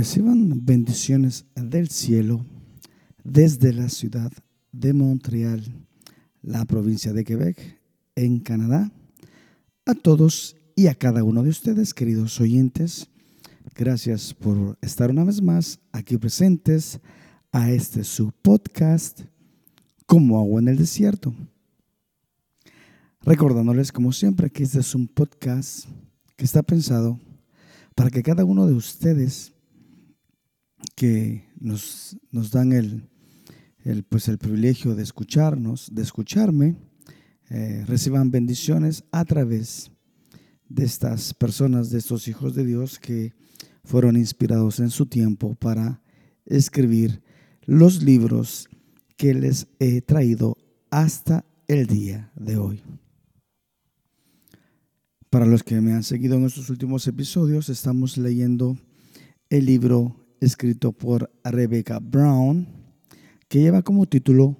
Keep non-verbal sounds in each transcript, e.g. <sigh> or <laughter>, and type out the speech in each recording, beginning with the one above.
Reciban bendiciones del cielo desde la ciudad de Montreal, la provincia de Quebec, en Canadá. A todos y a cada uno de ustedes, queridos oyentes, gracias por estar una vez más aquí presentes a este su podcast como agua en el desierto. Recordándoles como siempre que este es un podcast que está pensado para que cada uno de ustedes que nos, nos dan el, el, pues el privilegio de escucharnos, de escucharme, eh, reciban bendiciones a través de estas personas, de estos hijos de Dios que fueron inspirados en su tiempo para escribir los libros que les he traído hasta el día de hoy. Para los que me han seguido en estos últimos episodios, estamos leyendo el libro escrito por Rebecca Brown, que lleva como título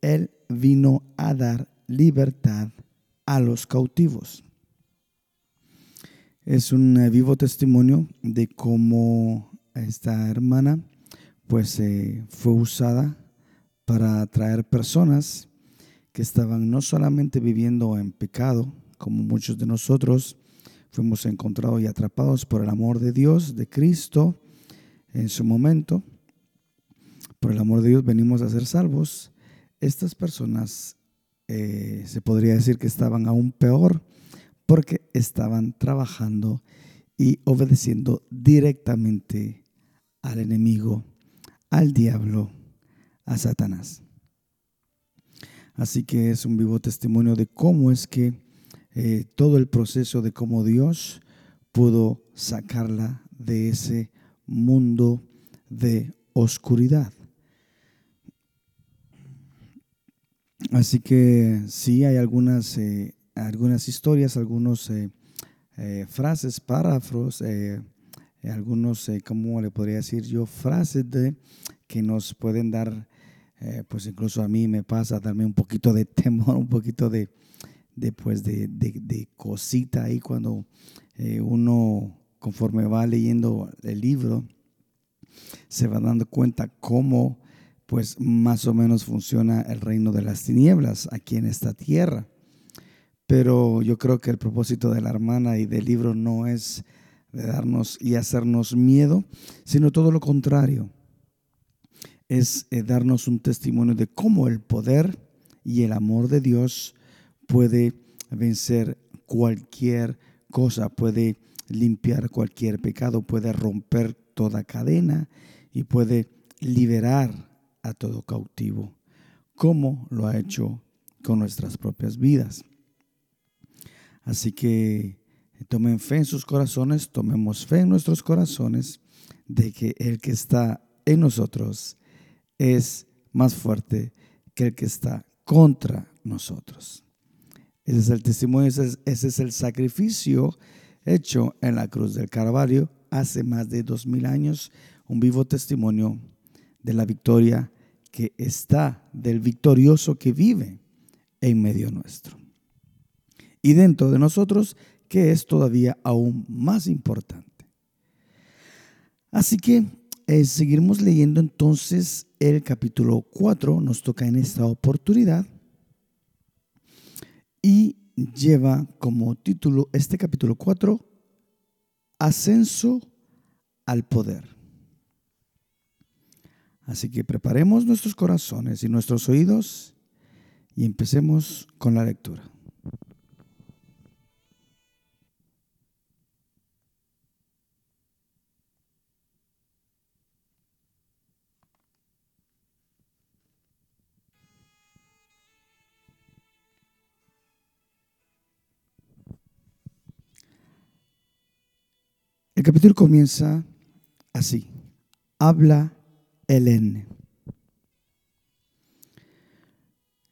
Él vino a dar libertad a los cautivos. Es un eh, vivo testimonio de cómo esta hermana pues eh, fue usada para atraer personas que estaban no solamente viviendo en pecado, como muchos de nosotros fuimos encontrados y atrapados por el amor de Dios, de Cristo, en su momento, por el amor de Dios venimos a ser salvos, estas personas eh, se podría decir que estaban aún peor porque estaban trabajando y obedeciendo directamente al enemigo, al diablo, a Satanás. Así que es un vivo testimonio de cómo es que eh, todo el proceso de cómo Dios pudo sacarla de ese mundo de oscuridad. Así que sí, hay algunas, eh, algunas historias, algunas eh, eh, frases, párrafos, algunos, ¿cómo le podría decir yo? Frases de, que nos pueden dar, pues incluso a mí me pasa darme un poquito de temor, <laughs> un poquito de, de, pues de, de cosita ahí cuando uno conforme va leyendo el libro, se va dando cuenta cómo pues más o menos funciona el reino de las tinieblas aquí en esta tierra. Pero yo creo que el propósito de la hermana y del libro no es de darnos y hacernos miedo, sino todo lo contrario. Es eh, darnos un testimonio de cómo el poder y el amor de Dios puede vencer cualquier cosa, puede limpiar cualquier pecado, puede romper toda cadena y puede liberar a todo cautivo, como lo ha hecho con nuestras propias vidas. Así que tomen fe en sus corazones, tomemos fe en nuestros corazones de que el que está en nosotros es más fuerte que el que está contra nosotros. Ese es el testimonio, ese es, ese es el sacrificio hecho en la cruz del Calvario hace más de dos mil años, un vivo testimonio de la victoria que está, del victorioso que vive en medio nuestro. Y dentro de nosotros, que es todavía aún más importante. Así que eh, seguiremos leyendo entonces el capítulo 4, nos toca en esta oportunidad. Y lleva como título este capítulo 4, Ascenso al Poder. Así que preparemos nuestros corazones y nuestros oídos y empecemos con la lectura. El capítulo comienza así. Habla N.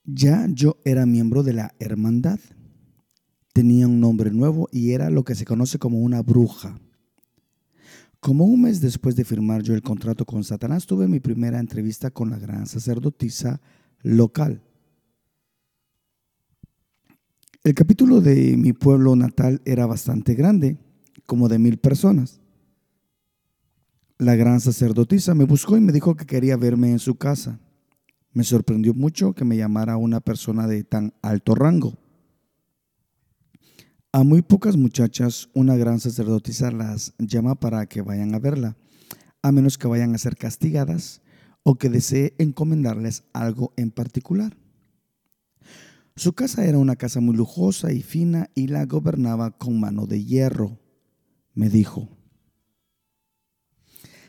Ya yo era miembro de la hermandad. Tenía un nombre nuevo y era lo que se conoce como una bruja. Como un mes después de firmar yo el contrato con Satanás, tuve mi primera entrevista con la gran sacerdotisa local. El capítulo de mi pueblo natal era bastante grande como de mil personas. La gran sacerdotisa me buscó y me dijo que quería verme en su casa. Me sorprendió mucho que me llamara una persona de tan alto rango. A muy pocas muchachas una gran sacerdotisa las llama para que vayan a verla, a menos que vayan a ser castigadas o que desee encomendarles algo en particular. Su casa era una casa muy lujosa y fina y la gobernaba con mano de hierro. Me dijo,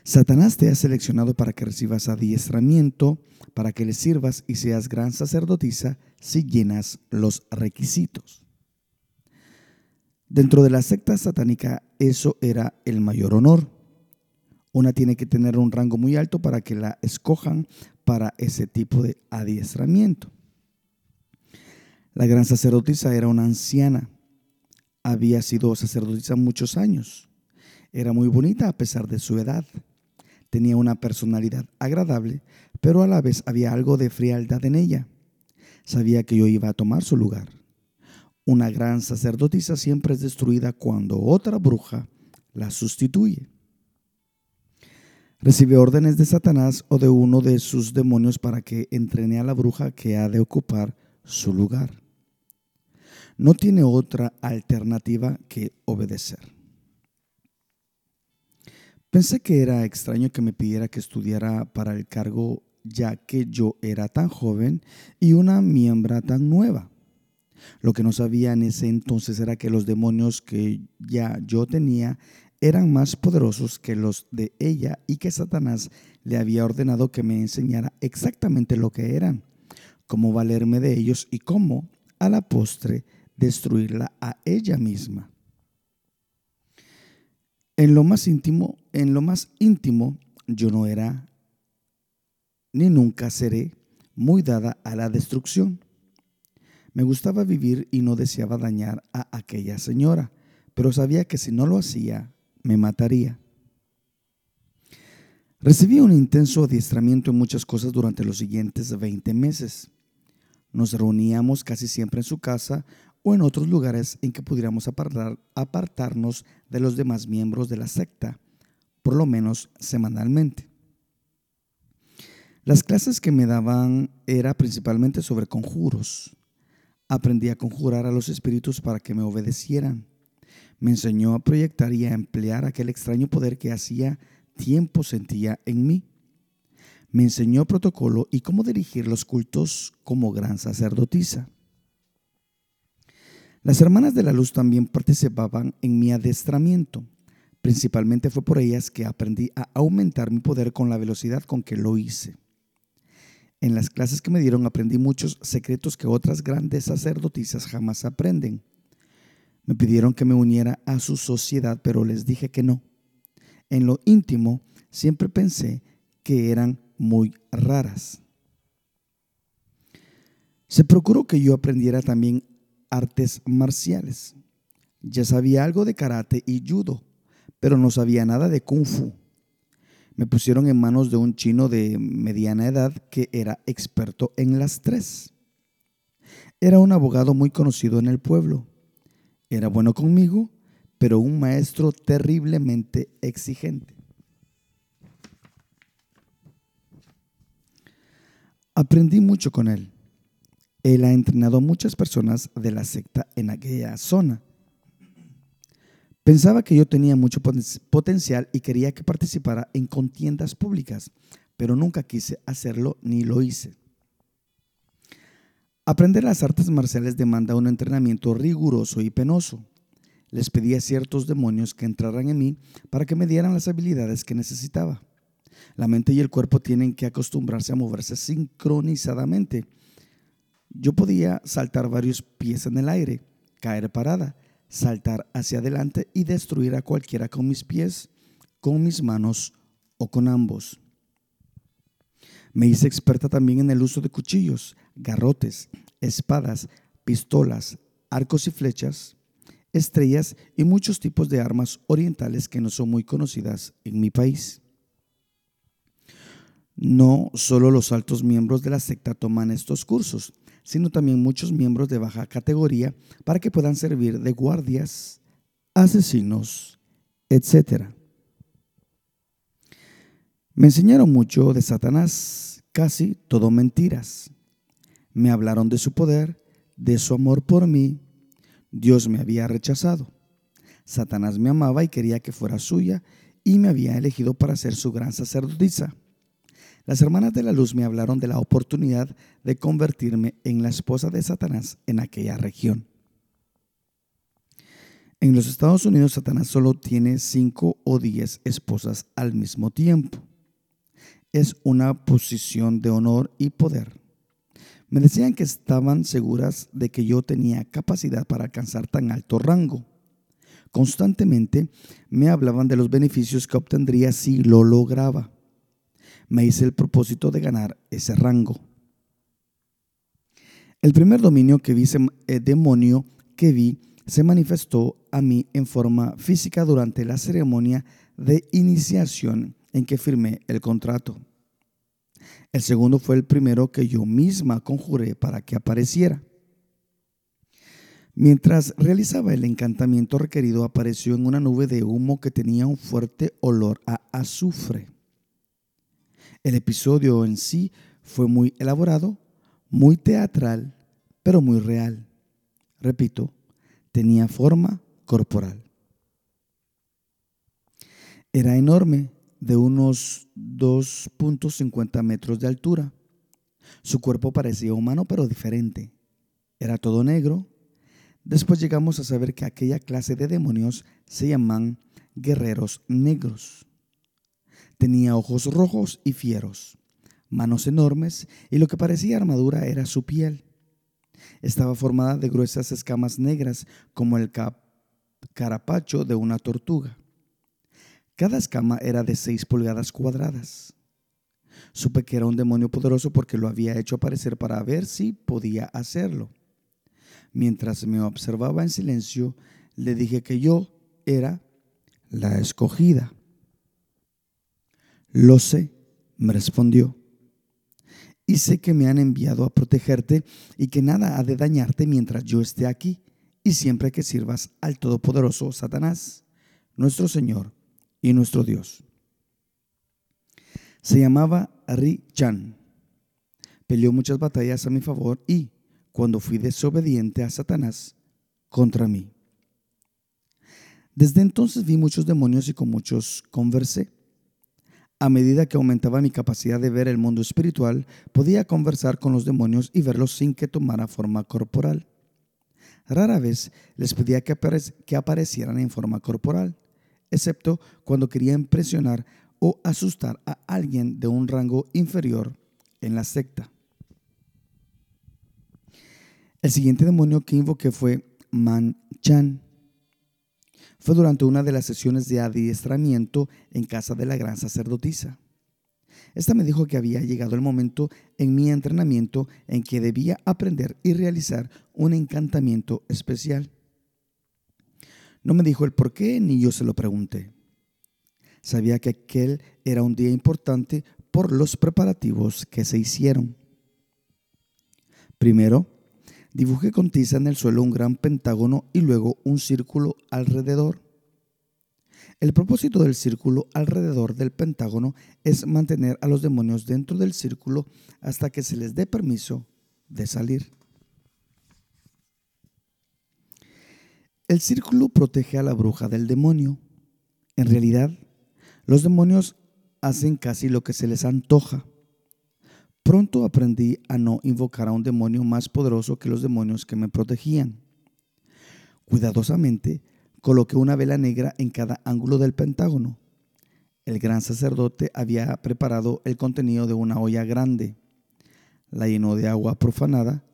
Satanás te ha seleccionado para que recibas adiestramiento, para que le sirvas y seas gran sacerdotisa si llenas los requisitos. Dentro de la secta satánica eso era el mayor honor. Una tiene que tener un rango muy alto para que la escojan para ese tipo de adiestramiento. La gran sacerdotisa era una anciana. Había sido sacerdotisa muchos años. Era muy bonita a pesar de su edad. Tenía una personalidad agradable, pero a la vez había algo de frialdad en ella. Sabía que yo iba a tomar su lugar. Una gran sacerdotisa siempre es destruida cuando otra bruja la sustituye. Recibe órdenes de Satanás o de uno de sus demonios para que entrene a la bruja que ha de ocupar su lugar. No tiene otra alternativa que obedecer. Pensé que era extraño que me pidiera que estudiara para el cargo ya que yo era tan joven y una miembro tan nueva. Lo que no sabía en ese entonces era que los demonios que ya yo tenía eran más poderosos que los de ella y que Satanás le había ordenado que me enseñara exactamente lo que eran, cómo valerme de ellos y cómo, a la postre, destruirla a ella misma. En lo más íntimo, en lo más íntimo, yo no era ni nunca seré muy dada a la destrucción. Me gustaba vivir y no deseaba dañar a aquella señora, pero sabía que si no lo hacía, me mataría. Recibí un intenso adiestramiento en muchas cosas durante los siguientes 20 meses. Nos reuníamos casi siempre en su casa o en otros lugares en que pudiéramos apartarnos de los demás miembros de la secta, por lo menos semanalmente. Las clases que me daban era principalmente sobre conjuros, Aprendí a conjurar a los espíritus para que me obedecieran. Me enseñó a proyectar y a emplear aquel extraño poder que hacía tiempo sentía en mí. Me enseñó protocolo y cómo dirigir los cultos como gran sacerdotisa. Las hermanas de la luz también participaban en mi adestramiento. Principalmente fue por ellas que aprendí a aumentar mi poder con la velocidad con que lo hice. En las clases que me dieron aprendí muchos secretos que otras grandes sacerdotisas jamás aprenden. Me pidieron que me uniera a su sociedad, pero les dije que no. En lo íntimo siempre pensé que eran muy raras. Se procuró que yo aprendiera también artes marciales. Ya sabía algo de karate y judo, pero no sabía nada de kung fu me pusieron en manos de un chino de mediana edad que era experto en las tres. Era un abogado muy conocido en el pueblo. Era bueno conmigo, pero un maestro terriblemente exigente. Aprendí mucho con él. Él ha entrenado a muchas personas de la secta en aquella zona. Pensaba que yo tenía mucho potencial y quería que participara en contiendas públicas, pero nunca quise hacerlo ni lo hice. Aprender las artes marciales demanda un entrenamiento riguroso y penoso. Les pedí a ciertos demonios que entraran en mí para que me dieran las habilidades que necesitaba. La mente y el cuerpo tienen que acostumbrarse a moverse sincronizadamente. Yo podía saltar varios pies en el aire, caer parada, saltar hacia adelante y destruir a cualquiera con mis pies, con mis manos o con ambos. Me hice experta también en el uso de cuchillos, garrotes, espadas, pistolas, arcos y flechas, estrellas y muchos tipos de armas orientales que no son muy conocidas en mi país. No solo los altos miembros de la secta toman estos cursos, sino también muchos miembros de baja categoría para que puedan servir de guardias, asesinos, etc. Me enseñaron mucho de Satanás, casi todo mentiras. Me hablaron de su poder, de su amor por mí. Dios me había rechazado. Satanás me amaba y quería que fuera suya y me había elegido para ser su gran sacerdotisa. Las hermanas de la luz me hablaron de la oportunidad de convertirme en la esposa de Satanás en aquella región. En los Estados Unidos, Satanás solo tiene cinco o diez esposas al mismo tiempo. Es una posición de honor y poder. Me decían que estaban seguras de que yo tenía capacidad para alcanzar tan alto rango. Constantemente me hablaban de los beneficios que obtendría si lo lograba me hice el propósito de ganar ese rango. El primer dominio que vi, eh, demonio que vi se manifestó a mí en forma física durante la ceremonia de iniciación en que firmé el contrato. El segundo fue el primero que yo misma conjuré para que apareciera. Mientras realizaba el encantamiento requerido, apareció en una nube de humo que tenía un fuerte olor a azufre. El episodio en sí fue muy elaborado, muy teatral, pero muy real. Repito, tenía forma corporal. Era enorme, de unos 2.50 metros de altura. Su cuerpo parecía humano, pero diferente. Era todo negro. Después llegamos a saber que aquella clase de demonios se llaman guerreros negros. Tenía ojos rojos y fieros, manos enormes y lo que parecía armadura era su piel. Estaba formada de gruesas escamas negras como el carapacho de una tortuga. Cada escama era de seis pulgadas cuadradas. Supe que era un demonio poderoso porque lo había hecho aparecer para ver si podía hacerlo. Mientras me observaba en silencio, le dije que yo era la escogida. Lo sé, me respondió. Y sé que me han enviado a protegerte y que nada ha de dañarte mientras yo esté aquí y siempre que sirvas al Todopoderoso Satanás, nuestro Señor y nuestro Dios. Se llamaba Ri Chan. Peleó muchas batallas a mi favor y, cuando fui desobediente a Satanás, contra mí. Desde entonces vi muchos demonios y con muchos conversé. A medida que aumentaba mi capacidad de ver el mundo espiritual, podía conversar con los demonios y verlos sin que tomara forma corporal. Rara vez les pedía que, aparecieran en forma corporal, excepto cuando quería impresionar o asustar a alguien de un rango inferior en la secta. El siguiente demonio que invoqué fue Man Chan fue durante una de las sesiones de adiestramiento en casa de la gran sacerdotisa. Esta me dijo que había llegado el momento en mi entrenamiento en que debía aprender y realizar un encantamiento especial. No me dijo el por qué ni yo se lo pregunté. Sabía que aquel era un día importante por los preparativos que se hicieron. Primero, Dibujé con tiza en el suelo un gran pentágono y luego un círculo alrededor. El propósito del círculo alrededor del pentágono es mantener a los demonios dentro del círculo hasta que se les dé permiso de salir. El círculo protege a la bruja del demonio. En realidad, los demonios hacen casi lo que se les antoja. Pronto aprendí a no invocar a un demonio más poderoso que los demonios que me protegían. Cuidadosamente coloqué una vela negra en cada ángulo del pentágono. El gran sacerdote había preparado el contenido de una olla grande. La llenó de agua profanada,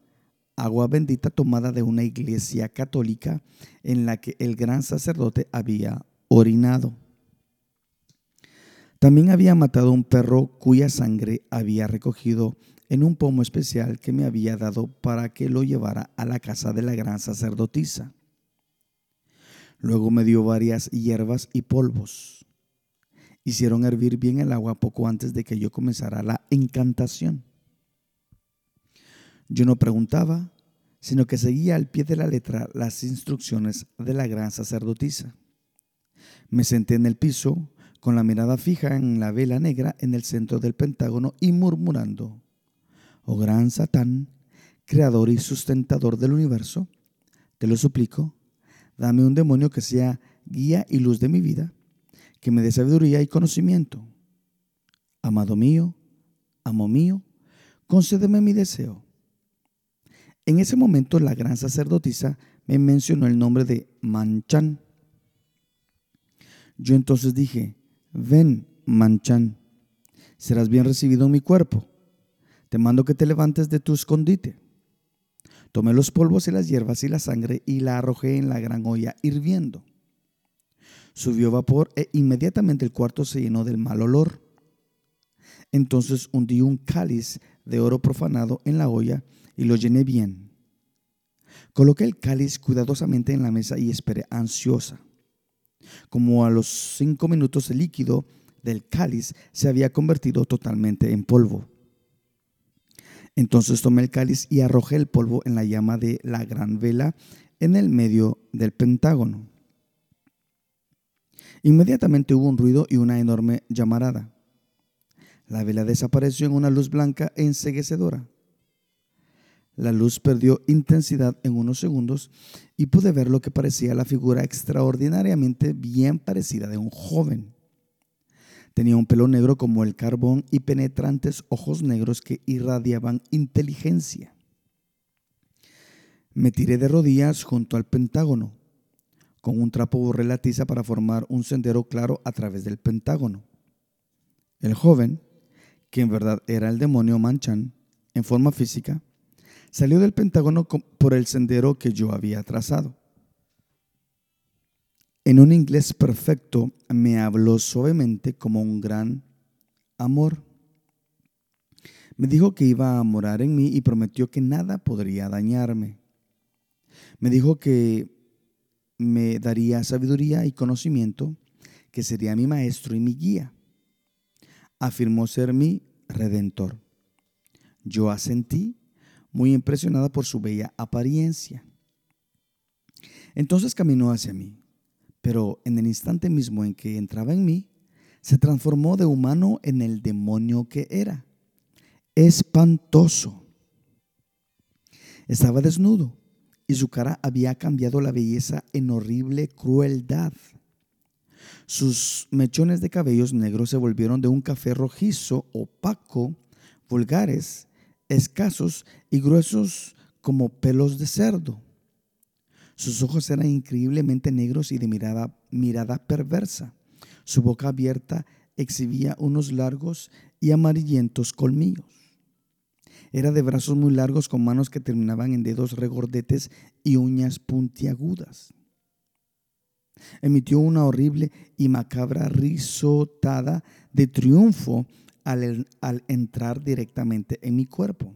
agua bendita tomada de una iglesia católica en la que el gran sacerdote había orinado. También había matado un perro cuya sangre había recogido en un pomo especial que me había dado para que lo llevara a la casa de la gran sacerdotisa. Luego me dio varias hierbas y polvos. Hicieron hervir bien el agua poco antes de que yo comenzara la encantación. Yo no preguntaba, sino que seguía al pie de la letra las instrucciones de la gran sacerdotisa. Me senté en el piso con la mirada fija en la vela negra en el centro del pentágono y murmurando, oh gran Satán, creador y sustentador del universo, te lo suplico, dame un demonio que sea guía y luz de mi vida, que me dé sabiduría y conocimiento. Amado mío, amo mío, concédeme mi deseo. En ese momento la gran sacerdotisa me mencionó el nombre de Manchan. Yo entonces dije, ven, Manchan, serás bien recibido en mi cuerpo. Te mando que te levantes de tu escondite. Tomé los polvos y las hierbas y la sangre y la arrojé en la gran olla hirviendo. Subió vapor e inmediatamente el cuarto se llenó del mal olor. Entonces hundí un cáliz de oro profanado en la olla y lo llené bien. Coloqué el cáliz cuidadosamente en la mesa y esperé ansiosa. Como a los cinco minutos el líquido del cáliz se había convertido totalmente en polvo. Entonces tomé el cáliz y arrojé el polvo en la llama de la gran vela en el medio del pentágono. Inmediatamente hubo un ruido y una enorme llamarada. La vela desapareció en una luz blanca e. La luz perdió intensidad en unos segundos y pude ver lo que parecía la figura extraordinariamente bien parecida de un joven. Tenía un pelo negro como el carbón y penetrantes ojos negros que irradiaban inteligencia. Me tiré de rodillas junto al pentágono. Con un trapo borré la tiza para formar un sendero claro a través del pentágono. El joven, que en verdad era el demonio Manchan, en forma física, salió del pentágono por el sendero que yo había trazado. En un inglés perfecto me habló suavemente como un gran amor. Me dijo que iba a morar en mí y prometió que nada podría dañarme. Me dijo que me daría sabiduría y conocimiento, que sería mi maestro y mi guía. Afirmó ser mi redentor. Yo asentí, muy impresionada por su bella apariencia. Entonces caminó hacia mí pero en el instante mismo en que entraba en mí, se transformó de humano en el demonio que era. Espantoso. Estaba desnudo y su cara había cambiado la belleza en horrible crueldad. Sus mechones de cabellos negros se volvieron de un café rojizo, opaco, vulgares, escasos y gruesos como pelos de cerdo. Sus ojos eran increíblemente negros y de mirada, mirada perversa. Su boca abierta exhibía unos largos y amarillentos colmillos. Era de brazos muy largos con manos que terminaban en dedos regordetes y uñas puntiagudas. Emitió una horrible y macabra risotada de triunfo al, entrar directamente en mi cuerpo.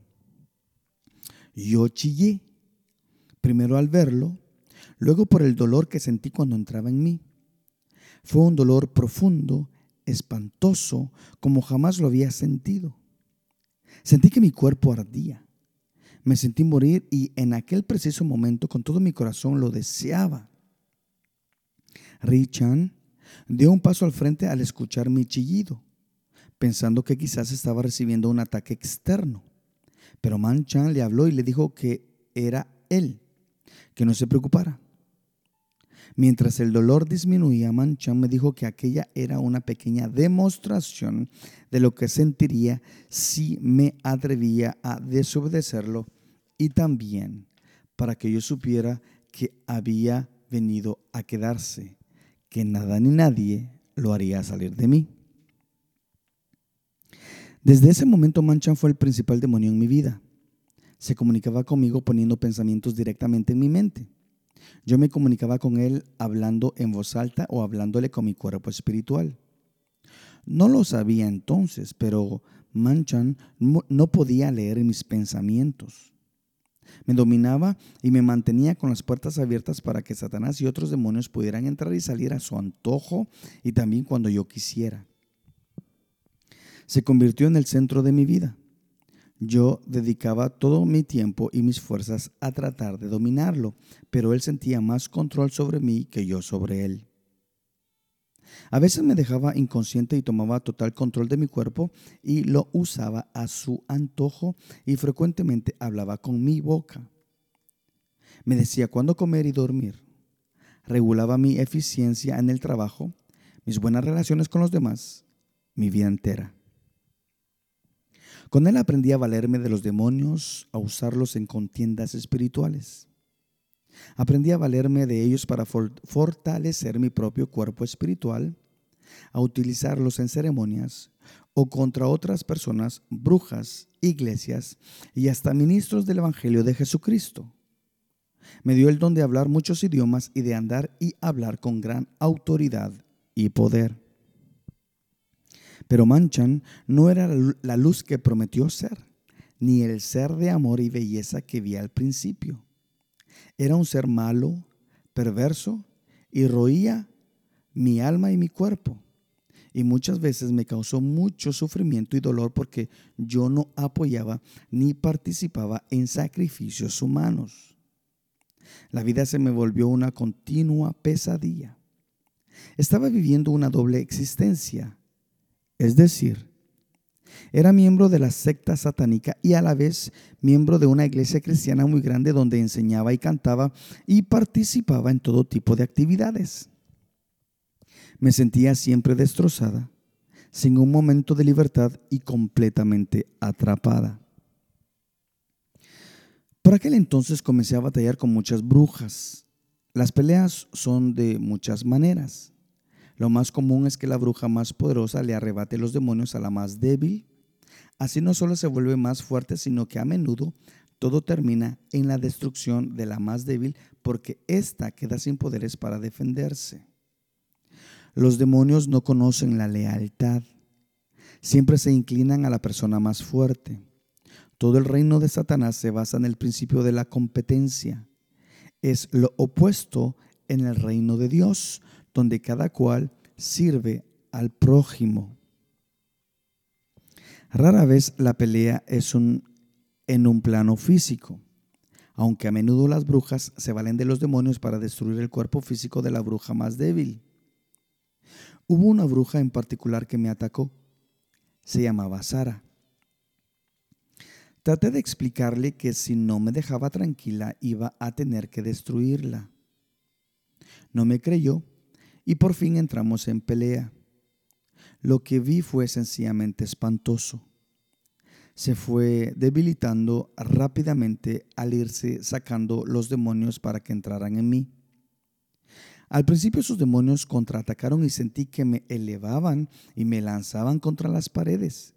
Yo chillé, primero al verlo, luego por el dolor que sentí cuando entraba en mí. Fue un dolor profundo, espantoso, como jamás lo había sentido. Sentí que mi cuerpo ardía. Me sentí morir y en aquel preciso momento con todo mi corazón lo deseaba. Richan dio un paso al frente al escuchar mi chillido, pensando que quizás estaba recibiendo un ataque externo. Pero Man Chan le habló y le dijo que era él, que no se preocupara. Mientras el dolor disminuía, Manchan me dijo que aquella era una pequeña demostración de lo que sentiría si me atrevía a desobedecerlo y también para que yo supiera que había venido a quedarse, que nada ni nadie lo haría salir de mí. Desde ese momento Manchan fue el principal demonio en mi vida. Se comunicaba conmigo poniendo pensamientos directamente en mi mente. Yo me comunicaba con él hablando en voz alta o hablándole con mi cuerpo espiritual. No lo sabía entonces, pero Manchan no podía leer mis pensamientos. Me dominaba y me mantenía con las puertas abiertas para que Satanás y otros demonios pudieran entrar y salir a su antojo y también cuando yo quisiera. Se convirtió en el centro de mi vida. Yo dedicaba todo mi tiempo y mis fuerzas a tratar de dominarlo, pero él sentía más control sobre mí que yo sobre él. A veces me dejaba inconsciente y tomaba total control de mi cuerpo y lo usaba a su antojo y frecuentemente hablaba con mi boca. Me decía cuándo comer y dormir. Regulaba mi eficiencia en el trabajo, mis buenas relaciones con los demás, mi vida entera. Con él aprendí a valerme de los demonios, a usarlos en contiendas espirituales. Aprendí a valerme de ellos para fortalecer mi propio cuerpo espiritual, a utilizarlos en ceremonias o contra otras personas, brujas, iglesias y hasta ministros del Evangelio de Jesucristo. Me dio el don de hablar muchos idiomas y de andar y hablar con gran autoridad y poder. Pero Manchan no era la luz que prometió ser, ni el ser de amor y belleza que vi al principio. Era un ser malo, perverso, y roía mi alma y mi cuerpo. Y muchas veces me causó mucho sufrimiento y dolor porque yo no apoyaba ni participaba en sacrificios humanos. La vida se me volvió una continua pesadilla. Estaba viviendo una doble existencia, es decir, era miembro de la secta satánica y a la vez miembro de una iglesia cristiana muy grande donde enseñaba y cantaba y participaba en todo tipo de actividades. Me sentía siempre destrozada, sin un momento de libertad y completamente atrapada. Por aquel entonces comencé a batallar con muchas brujas. Las peleas son de muchas maneras. Lo más común es que la bruja más poderosa le arrebate los demonios a la más débil. Así no solo se vuelve más fuerte, sino que a menudo todo termina en la destrucción de la más débil porque ésta queda sin poderes para defenderse. Los demonios no conocen la lealtad. Siempre se inclinan a la persona más fuerte. Todo el reino de Satanás se basa en el principio de la competencia. Es lo opuesto en el reino de Dios, donde cada cual sirve al prójimo. Rara vez la pelea es un, en un plano físico, aunque a menudo las brujas se valen de los demonios para destruir el cuerpo físico de la bruja más débil. Hubo una bruja en particular que me atacó. Se llamaba Sara. Traté de explicarle que si no me dejaba tranquila iba a tener que destruirla. No me creyó y por fin entramos en pelea. Lo que vi fue sencillamente espantoso. Se fue debilitando rápidamente al irse sacando los demonios para que entraran en mí. Al principio sus demonios contraatacaron y sentí que me elevaban y me lanzaban contra las paredes,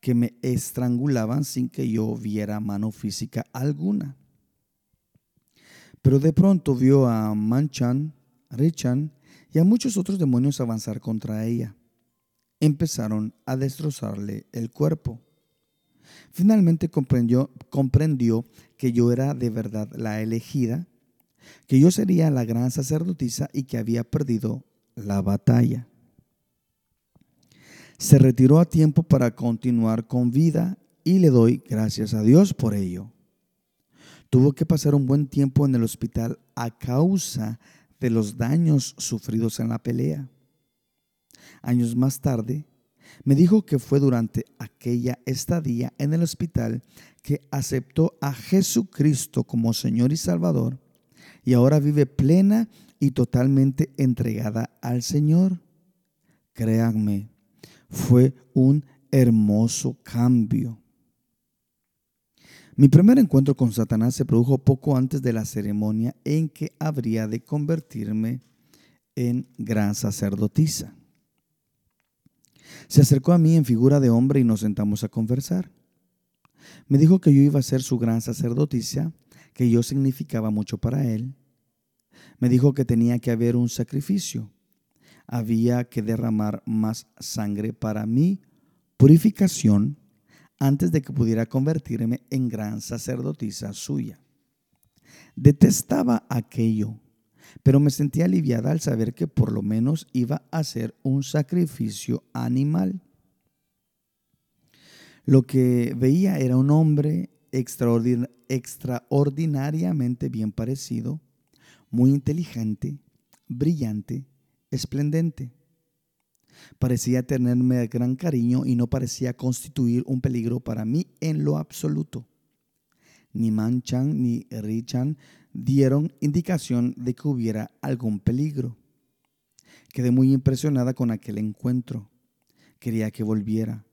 que me estrangulaban sin que yo viera mano física alguna. Pero de pronto vio a Manchan, Richan y a muchos otros demonios avanzar contra ella. Empezaron a destrozarle el cuerpo. Finalmente comprendió, comprendió que yo era de verdad la elegida, que yo sería la gran sacerdotisa y que había perdido la batalla. Se retiró a tiempo para continuar con vida y le doy gracias a Dios por ello. Tuvo que pasar un buen tiempo en el hospital a causa de los daños sufridos en la pelea. Años más tarde, me dijo que fue durante aquella estadía en el hospital que aceptó a Jesucristo como Señor y Salvador y ahora vive plena y totalmente entregada al Señor. Créanme, fue un hermoso cambio. Mi primer encuentro con Satanás se produjo poco antes de la ceremonia en que habría de convertirme en gran sacerdotisa. Se acercó a mí en figura de hombre y nos sentamos a conversar. Me dijo que yo iba a ser su gran sacerdotisa, que yo significaba mucho para él. Me dijo que tenía que haber un sacrificio. Había que derramar más sangre para mi purificación antes de que pudiera convertirme en gran sacerdotisa suya. Detestaba aquello, pero me sentía aliviada al saber que por lo menos iba a ser un sacrificio animal. Lo que veía era un hombre extraordinariamente bien parecido, muy inteligente, brillante, esplendente. Parecía tenerme gran cariño y no parecía constituir un peligro para mí en lo absoluto. Ni Manchan ni Richan dieron indicación de que hubiera algún peligro. Quedé muy impresionada con aquel encuentro. Quería que volviera.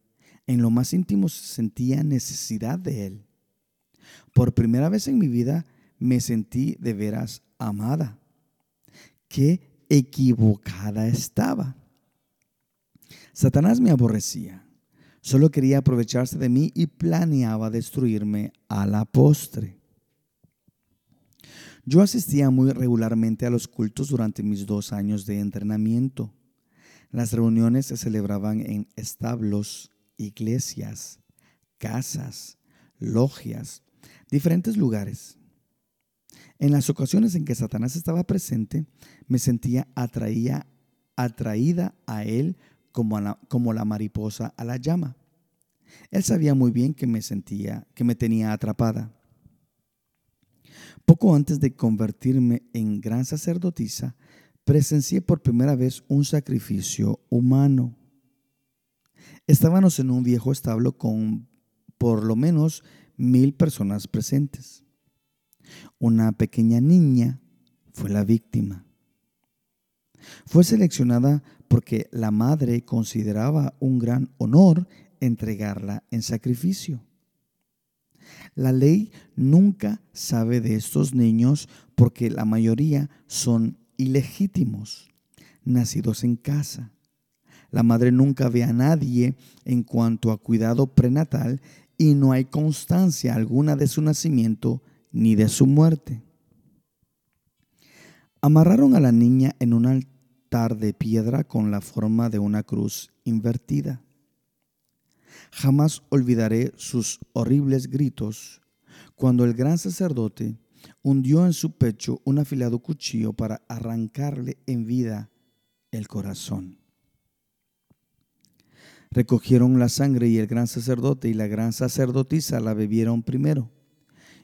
En lo más íntimo sentía necesidad de él. Por primera vez en mi vida me sentí de veras amada. Qué equivocada estaba. Satanás me aborrecía. Solo quería aprovecharse de mí y planeaba destruirme a la postre. Yo asistía muy regularmente a los cultos durante mis dos años de entrenamiento. Las reuniones se celebraban en establos, iglesias, casas, logias, diferentes lugares. En las ocasiones en que Satanás estaba presente, me sentía atraída, a él como, la, como la mariposa a la llama. Él sabía muy bien que me sentía, que me tenía atrapada. Poco antes de convertirme en gran sacerdotisa, presencié por primera vez un sacrificio humano. Estábamos en un viejo establo con por lo menos mil personas presentes. Una pequeña niña fue la víctima. Fue seleccionada porque la madre consideraba un gran honor entregarla en sacrificio. La ley nunca sabe de estos niños porque la mayoría son ilegítimos, nacidos en casa. La madre nunca ve a nadie en cuanto a cuidado prenatal y no hay constancia alguna de su nacimiento ni de su muerte. Amarraron a la niña en un altar de piedra con la forma de una cruz invertida. Jamás olvidaré sus horribles gritos cuando el gran sacerdote hundió en su pecho un afilado cuchillo para arrancarle en vida el corazón. Recogieron la sangre y el gran sacerdote y la gran sacerdotisa la bebieron primero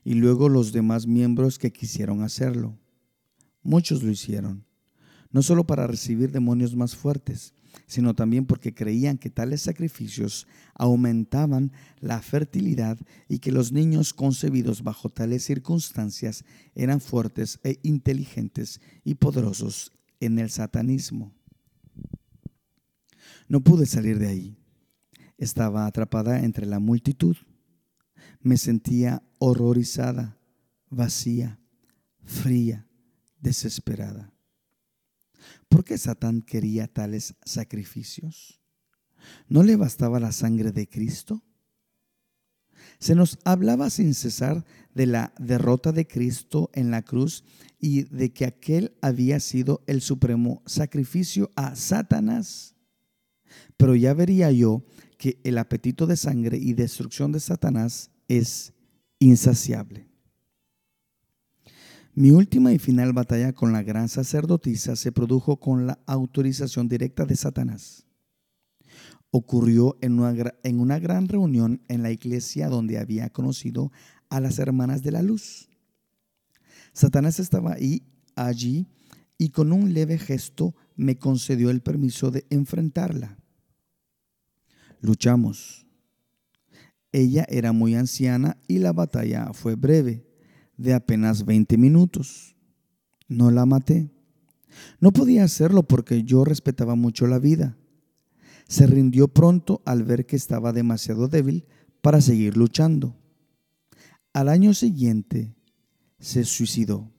y luego los demás miembros que quisieron hacerlo. Muchos lo hicieron, no solo para recibir demonios más fuertes, sino también porque creían que tales sacrificios aumentaban la fertilidad y que los niños concebidos bajo tales circunstancias eran fuertes e inteligentes y poderosos en el satanismo. No pude salir de ahí. Estaba atrapada entre la multitud. Me sentía horrorizada, vacía, fría, desesperada. ¿Por qué Satán quería tales sacrificios? ¿No le bastaba la sangre de Cristo? Se nos hablaba sin cesar de la derrota de Cristo en la cruz y de que aquel había sido el supremo sacrificio a Satanás. Pero ya vería yo que el apetito de sangre y destrucción de Satanás es insaciable. Mi última y final batalla con la gran sacerdotisa se produjo con la autorización directa de Satanás. Ocurrió en una, en una, gran reunión en la iglesia donde había conocido a las hermanas de la luz. Satanás estaba allí, y con un leve gesto me concedió el permiso de enfrentarla. Luchamos. Ella era muy anciana y la batalla fue breve, de apenas 20 minutos. No la maté. No podía hacerlo porque yo respetaba mucho la vida. Se rindió pronto al ver que estaba demasiado débil para seguir luchando. Al año siguiente se suicidó.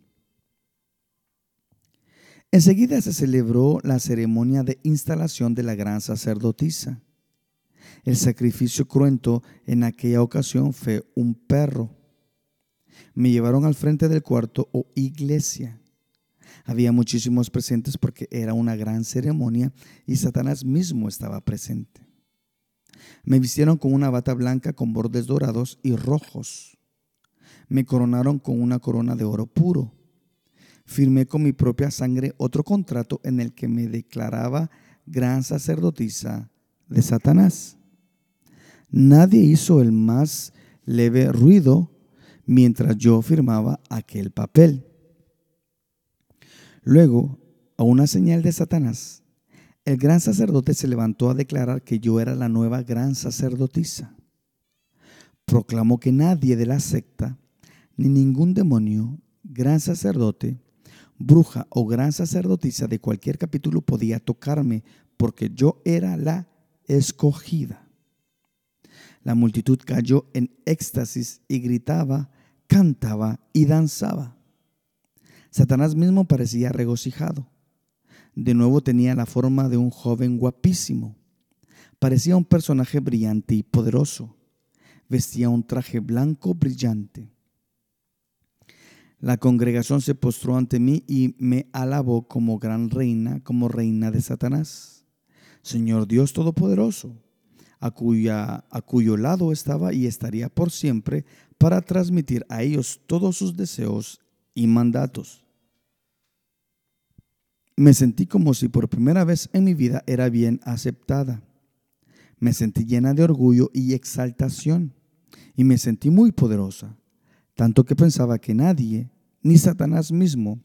Enseguida se celebró la ceremonia de instalación de la gran sacerdotisa. El sacrificio cruento en aquella ocasión fue un perro. Me llevaron al frente del cuarto o iglesia. Había muchísimos presentes porque era una gran ceremonia y Satanás mismo estaba presente. Me vistieron con una bata blanca con bordes dorados y rojos. Me coronaron con una corona de oro puro. Firmé con mi propia sangre otro contrato en el que me declaraba gran sacerdotisa de Satanás. Nadie hizo el más leve ruido mientras yo firmaba aquel papel. Luego, a una señal de Satanás, el gran sacerdote se levantó a declarar que yo era la nueva gran sacerdotisa. Proclamó que nadie de la secta, ni ningún demonio, gran sacerdote, bruja o gran sacerdotisa de cualquier capítulo podía tocarme porque yo era la escogida. La multitud cayó en éxtasis y gritaba, cantaba y danzaba. Satanás mismo parecía regocijado. De nuevo tenía la forma de un joven guapísimo. Parecía un personaje brillante y poderoso. Vestía un traje blanco brillante. La congregación se postró ante mí y me alabó como gran reina, como reina de Satanás. Señor Dios Todopoderoso, a, cuya, a cuyo lado estaba y estaría por siempre para transmitir a ellos todos sus deseos y mandatos. Me sentí como si por primera vez en mi vida era bien aceptada. Me sentí llena de orgullo y exaltación y me sentí muy poderosa tanto que pensaba que nadie, ni Satanás mismo,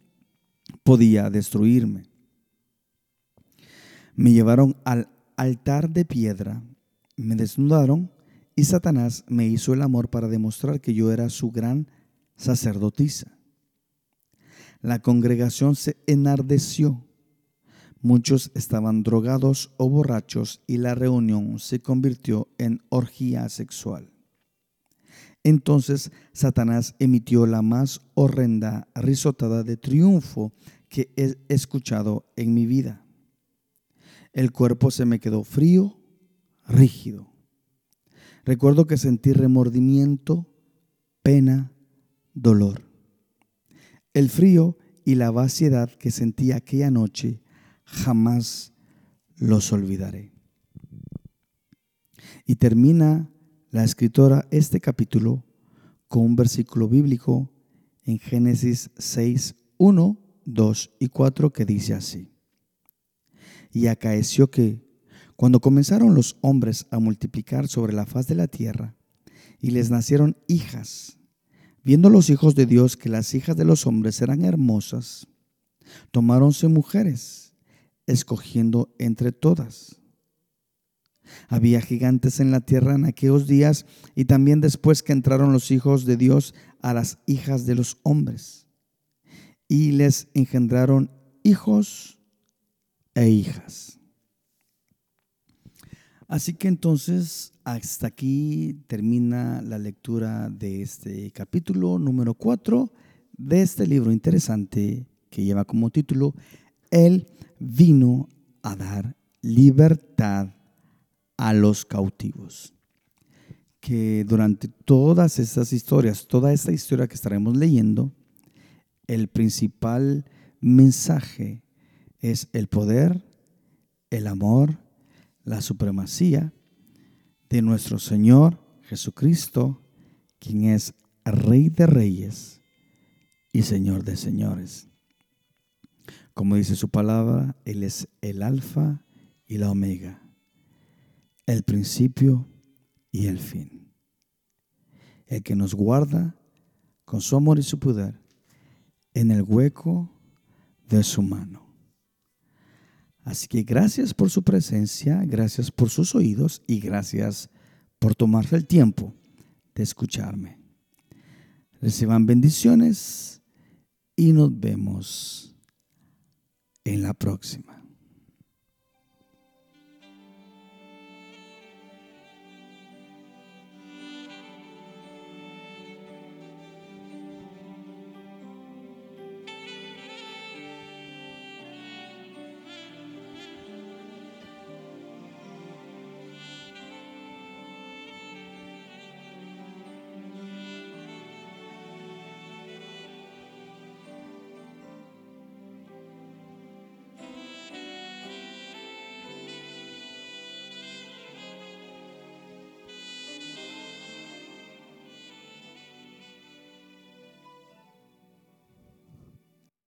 podía destruirme. Me llevaron al altar de piedra, me desnudaron y Satanás me hizo el amor para demostrar que yo era su gran sacerdotisa. La congregación se enardeció. Muchos estaban drogados o borrachos y la reunión se convirtió en orgía sexual. Entonces Satanás emitió la más horrenda risotada de triunfo que he escuchado en mi vida. El cuerpo se me quedó frío, rígido. Recuerdo que sentí remordimiento, pena, dolor. El frío y la vaciedad que sentí aquella noche jamás los olvidaré. Y termina la escritora este capítulo con un versículo bíblico en Génesis 6, 1, 2 y 4 que dice así. Y acaeció que, cuando comenzaron los hombres a multiplicar sobre la faz de la tierra, y les nacieron hijas, viendo los hijos de Dios que las hijas de los hombres eran hermosas, tomáronse mujeres, escogiendo entre todas había gigantes en la tierra en aquellos días y también después que entraron los hijos de Dios a las hijas de los hombres. Y les engendraron hijos e hijas. Así que entonces hasta aquí termina la lectura de este capítulo número 4 de este libro interesante que lleva como título Él vino a dar libertad a los cautivos. Que durante todas estas historias, toda esta historia que estaremos leyendo, el principal mensaje es el poder, el amor, la supremacía de nuestro Señor Jesucristo, quien es Rey de Reyes y Señor de Señores. Como dice su palabra, Él es el alfa y la omega el principio y el fin. El que nos guarda con su amor y su poder en el hueco de su mano. Así que gracias por su presencia, gracias por sus oídos y gracias por tomarse el tiempo de escucharme. Reciban bendiciones y nos vemos en la próxima.